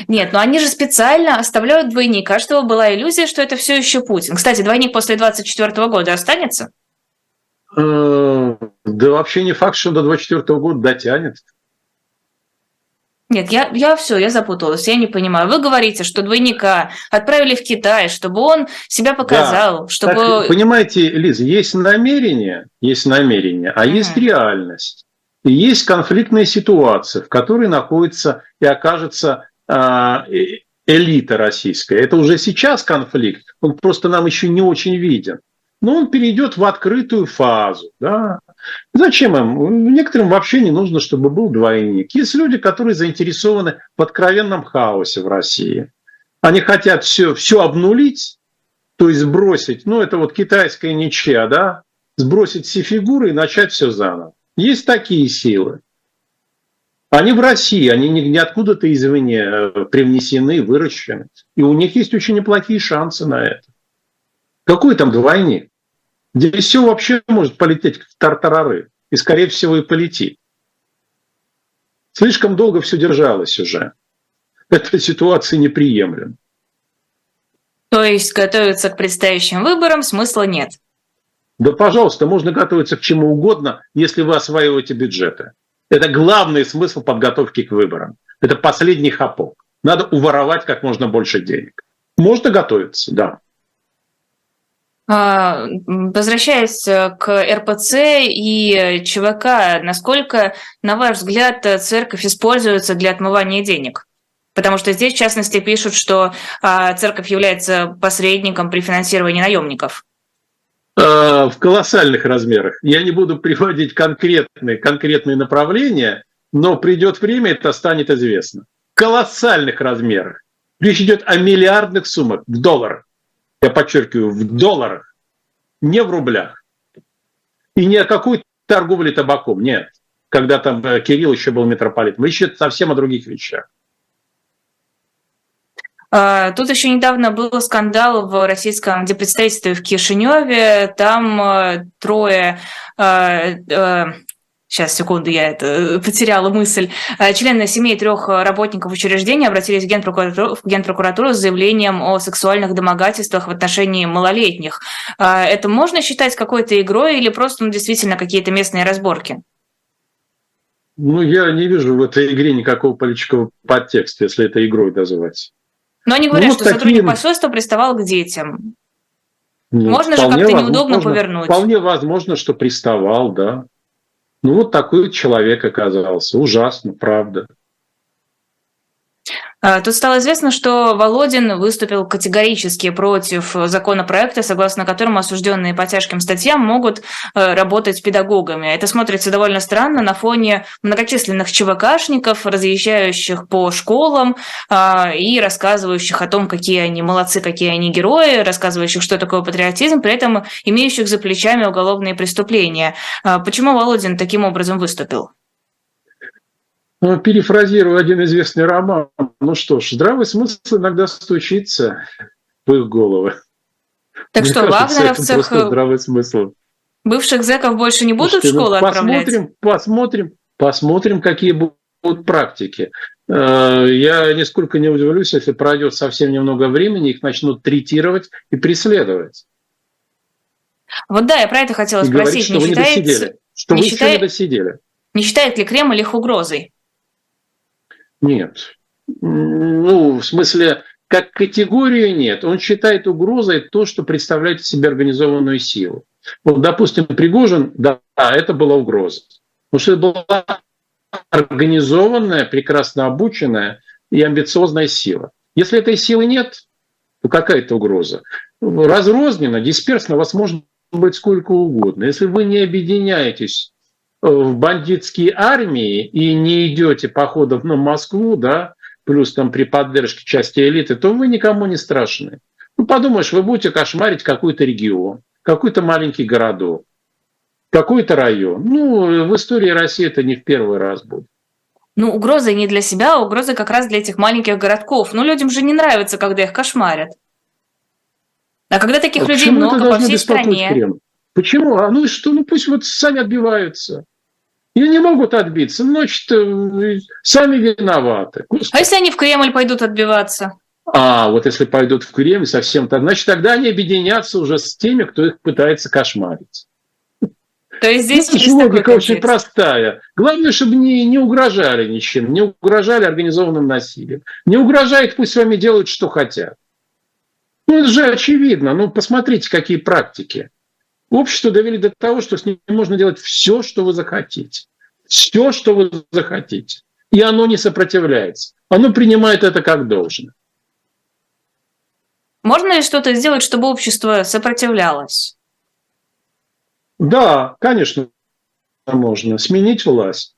S2: Нет, но они же специально оставляют двойника, чтобы была иллюзия, что это все еще Путин. Кстати, двойник после 24 года останется?
S3: Э, да вообще не факт, что до 24 года дотянет.
S2: Нет, я, я все, я запуталась, я не понимаю. Вы говорите, что двойника отправили в Китай, чтобы он себя показал, да. чтобы... Так,
S3: понимаете, Лиза, есть намерение, есть намерение, а mm. есть реальность. И есть конфликтная ситуация, в которой находится и окажется а, э, элита российская. Это уже сейчас конфликт, он просто нам еще не очень виден. Но он перейдет в открытую фазу. Да? Зачем им? Некоторым вообще не нужно, чтобы был двойник. Есть люди, которые заинтересованы в откровенном хаосе в России. Они хотят все, все обнулить, то есть сбросить, ну это вот китайская ничья, да, сбросить все фигуры и начать все заново. Есть такие силы. Они в России, они не откуда-то извне э, привнесены, выращены. И у них есть очень неплохие шансы на это. Какой там двойник? Здесь все вообще может полететь в тартарары. И, скорее всего, и полетит. Слишком долго все держалось уже. Эта ситуация неприемлема.
S2: То есть готовиться к предстоящим выборам смысла нет?
S3: Да, пожалуйста, можно готовиться к чему угодно, если вы осваиваете бюджеты. Это главный смысл подготовки к выборам. Это последний хапок. Надо уворовать как можно больше денег. Можно готовиться, да.
S2: А, возвращаясь к РПЦ и ЧВК, насколько, на ваш взгляд, церковь используется для отмывания денег? Потому что здесь, в частности, пишут, что а, церковь является посредником при финансировании наемников.
S3: А, в колоссальных размерах. Я не буду приводить конкретные, конкретные направления, но придет время, это станет известно. В колоссальных размерах. Речь идет о миллиардных суммах в долларах. Я подчеркиваю, в долларах, не в рублях. И не о какой торговле табаком, нет. Когда там э, Кирилл еще был митрополитом. Речь идет совсем о других вещах.
S2: А, тут еще недавно был скандал в российском депредставительстве в Кишиневе. Там э, трое сейчас, секунду, я это э, потеряла мысль. А, члены семей трех работников учреждения обратились в Генпрокуратуру, в Генпрокуратуру с заявлением о сексуальных домогательствах в отношении малолетних. Это можно считать какой-то игрой или просто ну, действительно какие-то местные разборки?
S3: Ну, я не вижу в этой игре никакого политического подтекста, если это игрой называть.
S2: Но они говорят, ну, что таким... сотрудник посольства приставал к детям. Ну, Можно же как-то неудобно повернуть.
S3: Вполне возможно, что приставал, да. Ну вот такой человек оказался. Ужасно, правда.
S2: А, тут стало известно, что Володин выступил категорически против законопроекта, согласно которому осужденные по тяжким статьям могут э, работать педагогами. Это смотрится довольно странно на фоне многочисленных ЧВКшников, разъезжающих по школам а, и рассказывающих о том, какие они молодцы, какие они герои, рассказывающих, что такое патриотизм, при этом имеющих за плечами уголовные преступления. А, почему Володин таким образом выступил?
S3: Ну, перефразирую один известный роман. Ну что ж, здравый смысл иногда стучится в их головы.
S2: Так Мне что, кажется, вагнеровцев...
S3: Это здравый смысл.
S2: Бывших зэков больше не будут Слушайте, в школу ну,
S3: отправлять? Посмотрим, посмотрим, посмотрим, какие будут практики. Э, я нисколько не удивлюсь, если пройдет совсем немного времени, их начнут третировать и преследовать.
S2: Вот да, я про это хотела и спросить. Говорить,
S3: что не вы считаете... не досидели. Что не вы считает... еще не досидели.
S2: Не считает ли Кремль их угрозой?
S3: Нет. Ну, в смысле, как категорию нет. Он считает угрозой то, что представляет из себя организованную силу. Вот, допустим, Пригожин, да, это была угроза. Потому что это была организованная, прекрасно обученная и амбициозная сила. Если этой силы нет, то какая это угроза? Разрозненно, дисперсно вас может быть сколько угодно. Если вы не объединяетесь в бандитские армии и не идете походов на Москву, да, плюс там при поддержке части элиты, то вы никому не страшны. Ну, подумаешь, вы будете кошмарить какой-то регион, какой-то маленький городок, какой-то район. Ну, в истории России это не в первый раз будет.
S2: Ну, угроза не для себя, а угроза как раз для этих маленьких городков. Ну, людям же не нравится, когда их кошмарят. А когда таких а людей много по всей стране. Крем?
S3: Почему? А ну и что? Ну пусть вот сами отбиваются. И не могут отбиться. Значит, э, сами виноваты.
S2: Господи. А если они в Кремль пойдут отбиваться?
S3: А, вот если пойдут в Кремль совсем, то значит, тогда они объединятся уже с теми, кто их пытается кошмарить.
S2: То есть здесь
S3: ну, есть логика очень простая. Главное, чтобы не, не угрожали ничем, не угрожали организованным насилием. Не угрожает, пусть с вами делают, что хотят. Ну, это же очевидно. Ну, посмотрите, какие практики. Общество довели до того, что с ним можно делать все, что вы захотите. Все, что вы захотите. И оно не сопротивляется. Оно принимает это как должное.
S2: Можно ли что-то сделать, чтобы общество сопротивлялось?
S3: Да, конечно, можно. Сменить власть.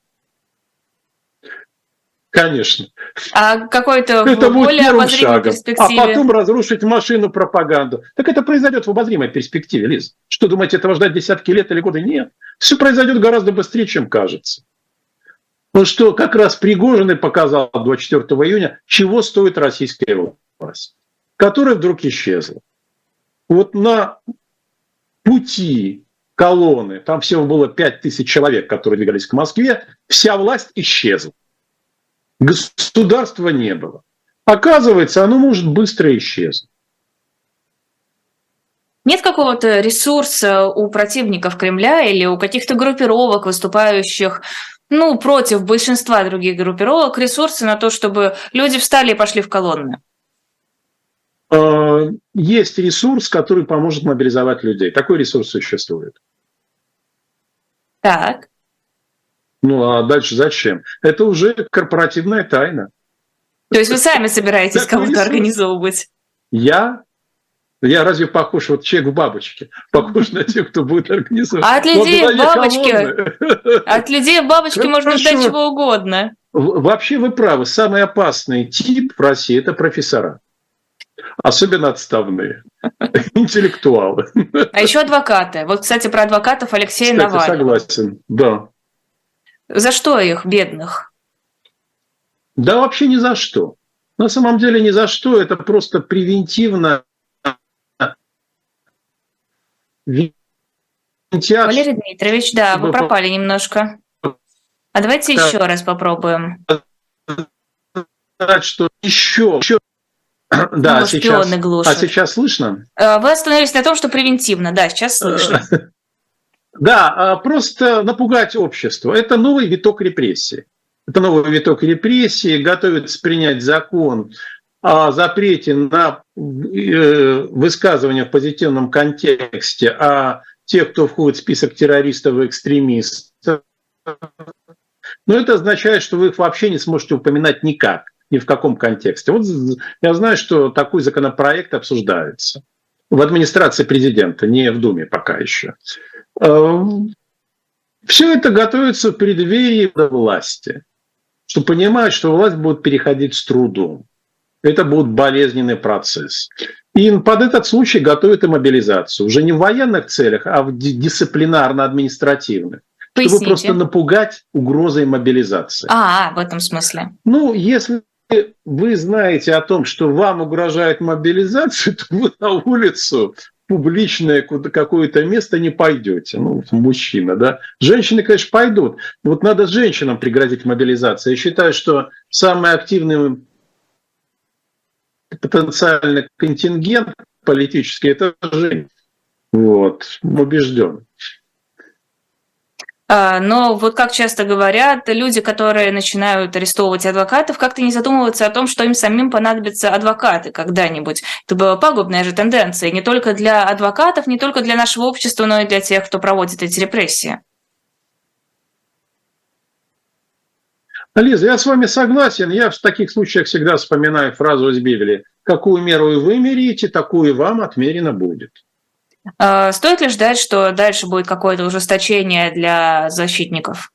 S3: Конечно.
S2: А какой-то
S3: это более первым шагом. А перспективе? А потом разрушить машину пропаганду. Так это произойдет в обозримой перспективе, Лиз. Что, думаете, этого ждать десятки лет или годы? Нет. Все произойдет гораздо быстрее, чем кажется. Ну что как раз Пригожин и показал 24 июня, чего стоит российская власть, которая вдруг исчезла. Вот на пути колонны, там всего было 5 тысяч человек, которые двигались к Москве, вся власть исчезла. Государства не было. Оказывается, оно может быстро исчезнуть.
S2: Нет какого-то ресурса у противников Кремля или у каких-то группировок, выступающих ну, против большинства других группировок, ресурсы на то, чтобы люди встали и пошли в колонны?
S3: э, есть ресурс, который поможет мобилизовать людей. Такой ресурс существует.
S2: Так.
S3: Ну а дальше зачем? Это уже корпоративная тайна.
S2: То есть вы сами собираетесь кого-то организовывать?
S3: Я? Я разве похож, вот человек в бабочке, похож на тех, кто будет организовывать?
S2: А от людей в бабочке, от людей в бабочке можно ждать чего угодно.
S3: Вообще вы правы, самый опасный тип в России – это профессора. Особенно отставные, интеллектуалы.
S2: А еще адвокаты. Вот, кстати, про адвокатов Алексей кстати, Навальный.
S3: согласен, да.
S2: За что их, бедных?
S3: Да вообще ни за что. На самом деле ни за что. Это просто превентивно
S2: Валерий Дмитриевич, да, вы пропали немножко. А давайте да. еще раз попробуем.
S3: Что еще, еще да,
S2: ну, сейчас,
S3: а сейчас слышно?
S2: Э, вы остановились на том, что превентивно, да, сейчас слышно.
S3: Да, а просто напугать общество. Это новый виток репрессий. Это новый виток репрессий. Готовится принять закон о запрете на э, высказывание в позитивном контексте о тех, кто входит в список террористов и экстремистов. Но это означает, что вы их вообще не сможете упоминать никак ни в каком контексте. Вот я знаю, что такой законопроект обсуждается в администрации президента, не в Думе пока еще. Эм, Все это готовится в преддверии власти, что понимают, что власть будет переходить с трудом. Это будет болезненный процесс. И под этот случай готовят и мобилизацию. Уже не в военных целях, а в дисциплинарно-административных. Поясните. Чтобы просто напугать угрозой мобилизации.
S2: А, в этом смысле.
S3: Ну, если вы знаете о том, что вам угрожает мобилизация, то вы на улицу публичное какое-то место не пойдете, ну, мужчина, да. Женщины, конечно, пойдут. Вот надо женщинам пригрозить мобилизацией. Я считаю, что самый активный потенциальный контингент политический – это женщины. Вот, убежден.
S2: А, но вот как часто говорят, люди, которые начинают арестовывать адвокатов, как-то не задумываются о том, что им самим понадобятся адвокаты когда-нибудь. Это была пагубная же тенденция не только для адвокатов, не только для нашего общества, но и для тех, кто проводит эти репрессии.
S3: Лиза, я с вами согласен. Я в таких случаях всегда вспоминаю фразу из Библии. Какую меру вы мерите, такую вам отмерено будет.
S2: А, стоит ли ждать, что дальше будет какое-то ужесточение для защитников?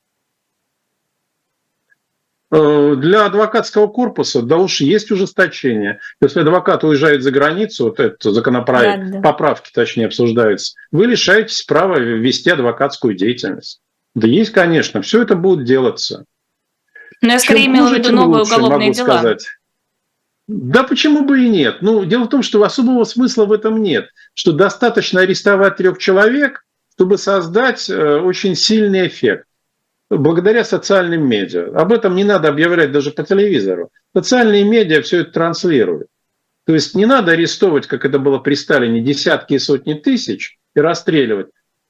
S3: Э, для адвокатского корпуса, да уж есть ужесточение. Если адвокат уезжает за границу, вот этот законопроект, да, да. поправки точнее обсуждаются, вы лишаетесь права вести адвокатскую деятельность. Да есть, конечно, все это будет делаться.
S2: Но я скорее имела в виду новые лучше, уголовные дела. Сказать.
S3: Да почему бы и нет? Ну, дело в том, что особого смысла в этом нет. Что достаточно арестовать трех человек, чтобы создать э, очень сильный эффект. Благодаря социальным медиа. Об этом не надо объявлять даже по телевизору. Социальные медиа все это транслируют. То есть не надо арестовывать, как это было при Сталине, десятки и сотни тысяч и расстреливать.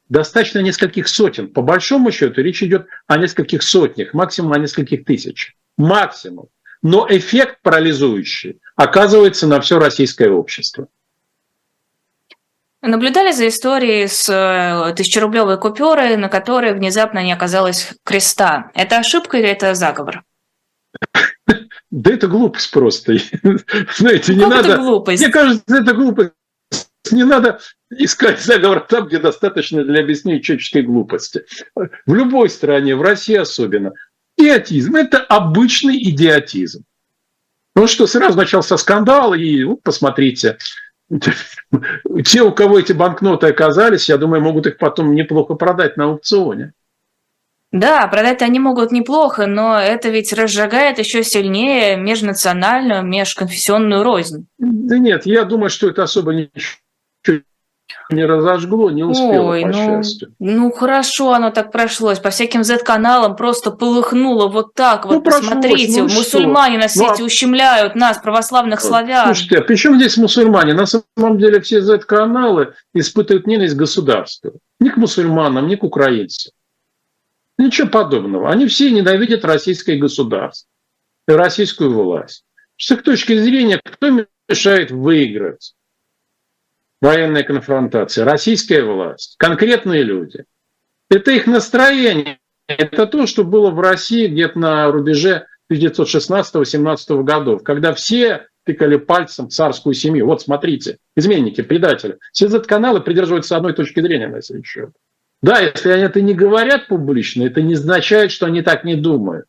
S3: Достаточно нескольких сотен. По большому счету речь идет о нескольких сотнях, максимум о нескольких тысяч. Максимум но эффект парализующий оказывается на все российское общество.
S2: Наблюдали за историей с э, тысячерублевой купюрой, на которой внезапно не оказалось креста. Это ошибка или это заговор?
S3: Да это глупость просто. Знаете, не надо... глупость? Мне кажется, это глупость. Не надо искать заговор там, где достаточно для объяснения человеческой глупости. В любой стране, в России особенно, Идиотизм – это обычный идиотизм. Ну что, сразу начался скандал, и вот посмотрите, те, у кого эти банкноты оказались, я думаю, могут их потом неплохо продать на аукционе.
S2: Да, продать они могут неплохо, но это ведь разжигает еще сильнее межнациональную, межконфессионную рознь.
S3: Да нет, я думаю, что это особо ничего не разожгло, не успело, Ой, по
S2: ну,
S3: счастью.
S2: Ну, хорошо оно так прошлось. По всяким Z-каналам просто полыхнуло вот так ну, вот. Прошлось, Посмотрите, ну, мусульмане что? на свете ну, а... ущемляют нас, православных славян.
S3: Слушайте, а при чем здесь мусульмане? На самом деле все Z-каналы испытывают ненависть к государству. Ни к мусульманам, ни к украинцам. Ничего подобного. Они все ненавидят российское государство и российскую власть. С их точки зрения, кто решает выиграть военная конфронтация? Российская власть, конкретные люди. Это их настроение. Это то, что было в России где-то на рубеже 1916-17 годов, когда все тыкали пальцем царскую семью. Вот смотрите, изменники, предатели. Все Z-каналы придерживаются одной точки зрения на этот счет. Да, если они это не говорят публично, это не означает, что они так не думают.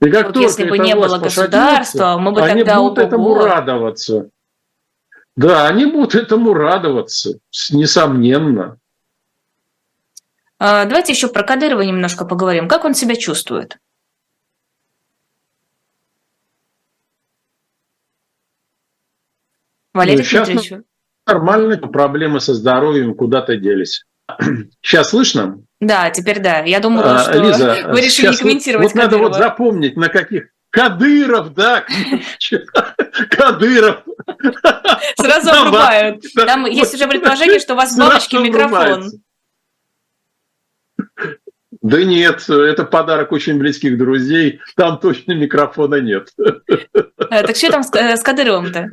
S2: И как вот если бы не было государства, мы бы
S3: они
S2: тогда
S3: будут этому радоваться. Да, они будут этому радоваться, несомненно.
S2: А, давайте еще про Кадырова немножко поговорим. Как он себя чувствует?
S3: Валерий Сейчас Дмитриевич. Нормально, проблемы со здоровьем куда-то делись. Сейчас слышно?
S2: Да, теперь да. Я думала, а, что
S3: Лиза,
S2: вы решили не комментировать
S3: Вот надо вот запомнить, на каких... Кадыров, да, Кадыров.
S2: Сразу обрубают. Там есть уже предположение, что у вас в бабочке микрофон.
S3: Да нет, это подарок очень близких друзей, там точно микрофона нет.
S2: А, так что там с э, Кадыровым-то?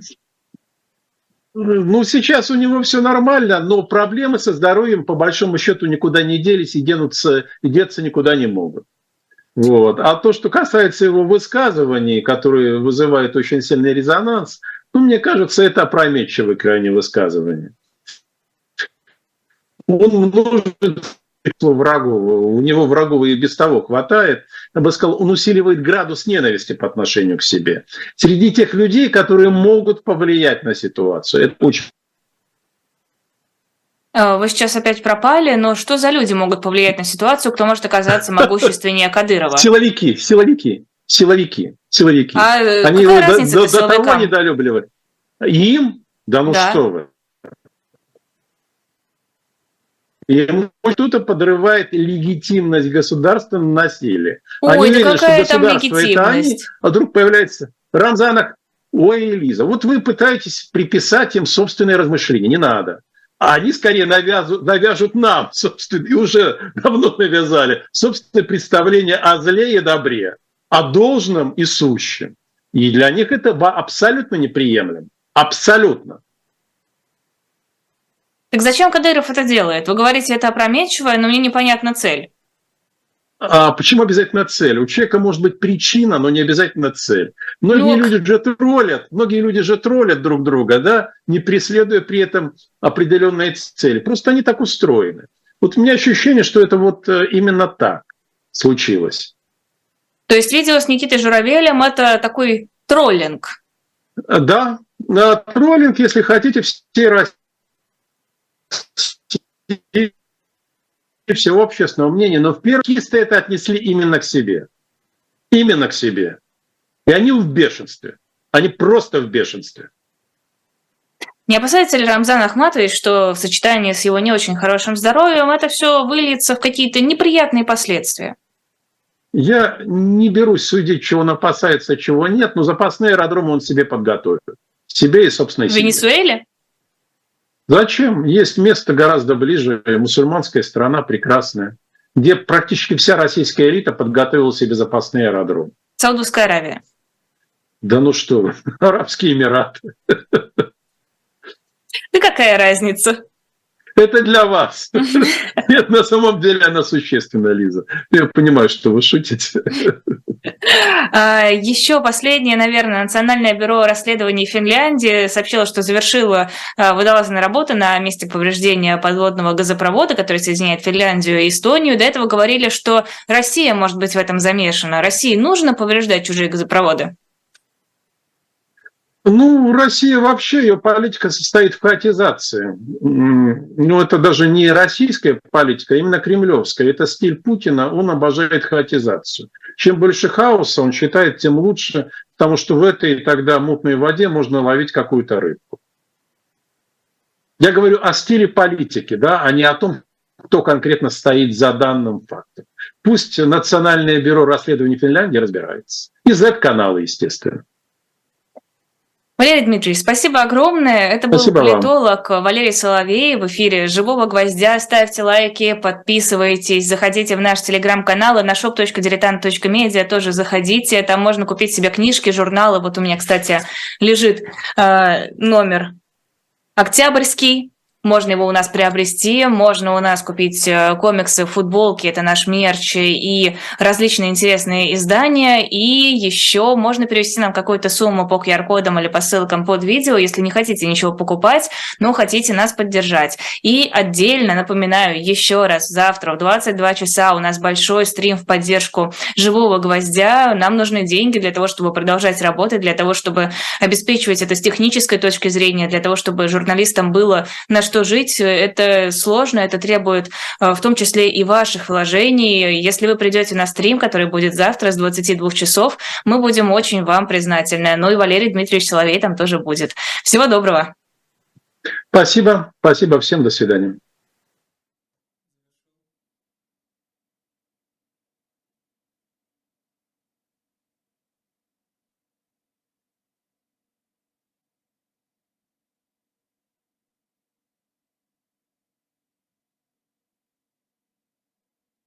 S3: Ну, сейчас у него все нормально, но проблемы со здоровьем, по большому счету, никуда не делись и, денутся, и деться никуда не могут. Вот. А то, что касается его высказываний, которые вызывают очень сильный резонанс, ну, мне кажется, это опрометчивое крайне высказывание. Он нужен врагу, у него врагов и без того хватает, я бы сказал, он усиливает градус ненависти по отношению к себе. Среди тех людей, которые могут повлиять на ситуацию. Это очень
S2: а, вы сейчас опять пропали, но что за люди могут повлиять на ситуацию, кто может оказаться могущественнее Кадырова?
S3: Силовики, силовики, силовики, силовики.
S2: А Они какая его
S3: до, до, до того недолюбливают. Им? Да ну да. что вы. Ему кто-то подрывает легитимность государства на насилие.
S2: Ой, они да уверены, какая что там легитимность? Это они,
S3: а вдруг появляется Рамзанах, ой, Элиза, вот вы пытаетесь приписать им собственные размышления, не надо. А они скорее навязывают, навяжут нам, собственно, и уже давно навязали, собственное представление о зле и добре, о должном и сущем. И для них это абсолютно неприемлемо. Абсолютно.
S2: Так зачем Кадыров это делает? Вы говорите, это опрометчивая, но мне непонятна цель.
S3: А почему обязательно цель? У человека может быть причина, но не обязательно цель. Многие ну, люди же троллят, многие люди же троллят друг друга, да, не преследуя при этом определенные цели. Просто они так устроены. Вот у меня ощущение, что это вот э, именно так случилось.
S2: То есть видео с Никитой Журавелем – это такой троллинг?
S3: Да, троллинг, если хотите, все всего общественного мнения, но в первом чисто это отнесли именно к себе. Именно к себе. И они в бешенстве. Они просто в бешенстве.
S2: Не опасается ли Рамзан Ахматович, что в сочетании с его не очень хорошим здоровьем это все выльется в какие-то неприятные последствия?
S3: Я не берусь судить, чего он опасается, чего нет, но запасные аэродромы он себе подготовил. Себе и собственной
S2: В Венесуэле?
S3: Зачем? Есть место гораздо ближе, мусульманская страна прекрасная, где практически вся российская элита подготовила себе запасные аэродромы.
S2: Саудовская Аравия.
S3: Да ну что вы, Арабские Эмираты.
S2: Да какая разница?
S3: Это для вас. Нет, на самом деле она существенна, Лиза. Я понимаю, что вы шутите.
S2: А, Еще последнее, наверное, Национальное бюро расследований Финляндии сообщило, что завершило а, водолазные работы на месте повреждения подводного газопровода, который соединяет Финляндию и Эстонию. До этого говорили, что Россия может быть в этом замешана. России нужно повреждать чужие газопроводы?
S3: Ну, Россия вообще, ее политика состоит в хаотизации. Ну, это даже не российская политика, а именно кремлевская. Это стиль Путина, он обожает хаотизацию. Чем больше хаоса, он считает, тем лучше, потому что в этой тогда мутной воде можно ловить какую-то рыбку. Я говорю о стиле политики, да, а не о том, кто конкретно стоит за данным фактом. Пусть Национальное бюро расследований Финляндии разбирается. И Z-каналы, естественно.
S2: Валерий Дмитриевич, спасибо огромное. Это спасибо был политолог вам. Валерий Соловей в эфире «Живого гвоздя». Ставьте лайки, подписывайтесь, заходите в наш телеграм-канал и на shop.diletant.media тоже заходите. Там можно купить себе книжки, журналы. Вот у меня, кстати, лежит э, номер октябрьский, можно его у нас приобрести, можно у нас купить э, комиксы, футболки, это наш мерч и различные интересные издания. И еще можно перевести нам какую-то сумму по QR-кодам или по ссылкам под видео, если не хотите ничего покупать, но хотите нас поддержать. И отдельно напоминаю еще раз, завтра в 22 часа у нас большой стрим в поддержку живого гвоздя. Нам нужны деньги для того, чтобы продолжать работать, для того, чтобы обеспечивать это с технической точки зрения, для того, чтобы журналистам было на что жить, это сложно, это требует э, в том числе и ваших вложений. Если вы придете на стрим, который будет завтра с 22 часов, мы будем очень вам признательны. Ну и Валерий Дмитриевич Соловей там тоже будет. Всего доброго.
S3: Спасибо. Спасибо всем. До свидания.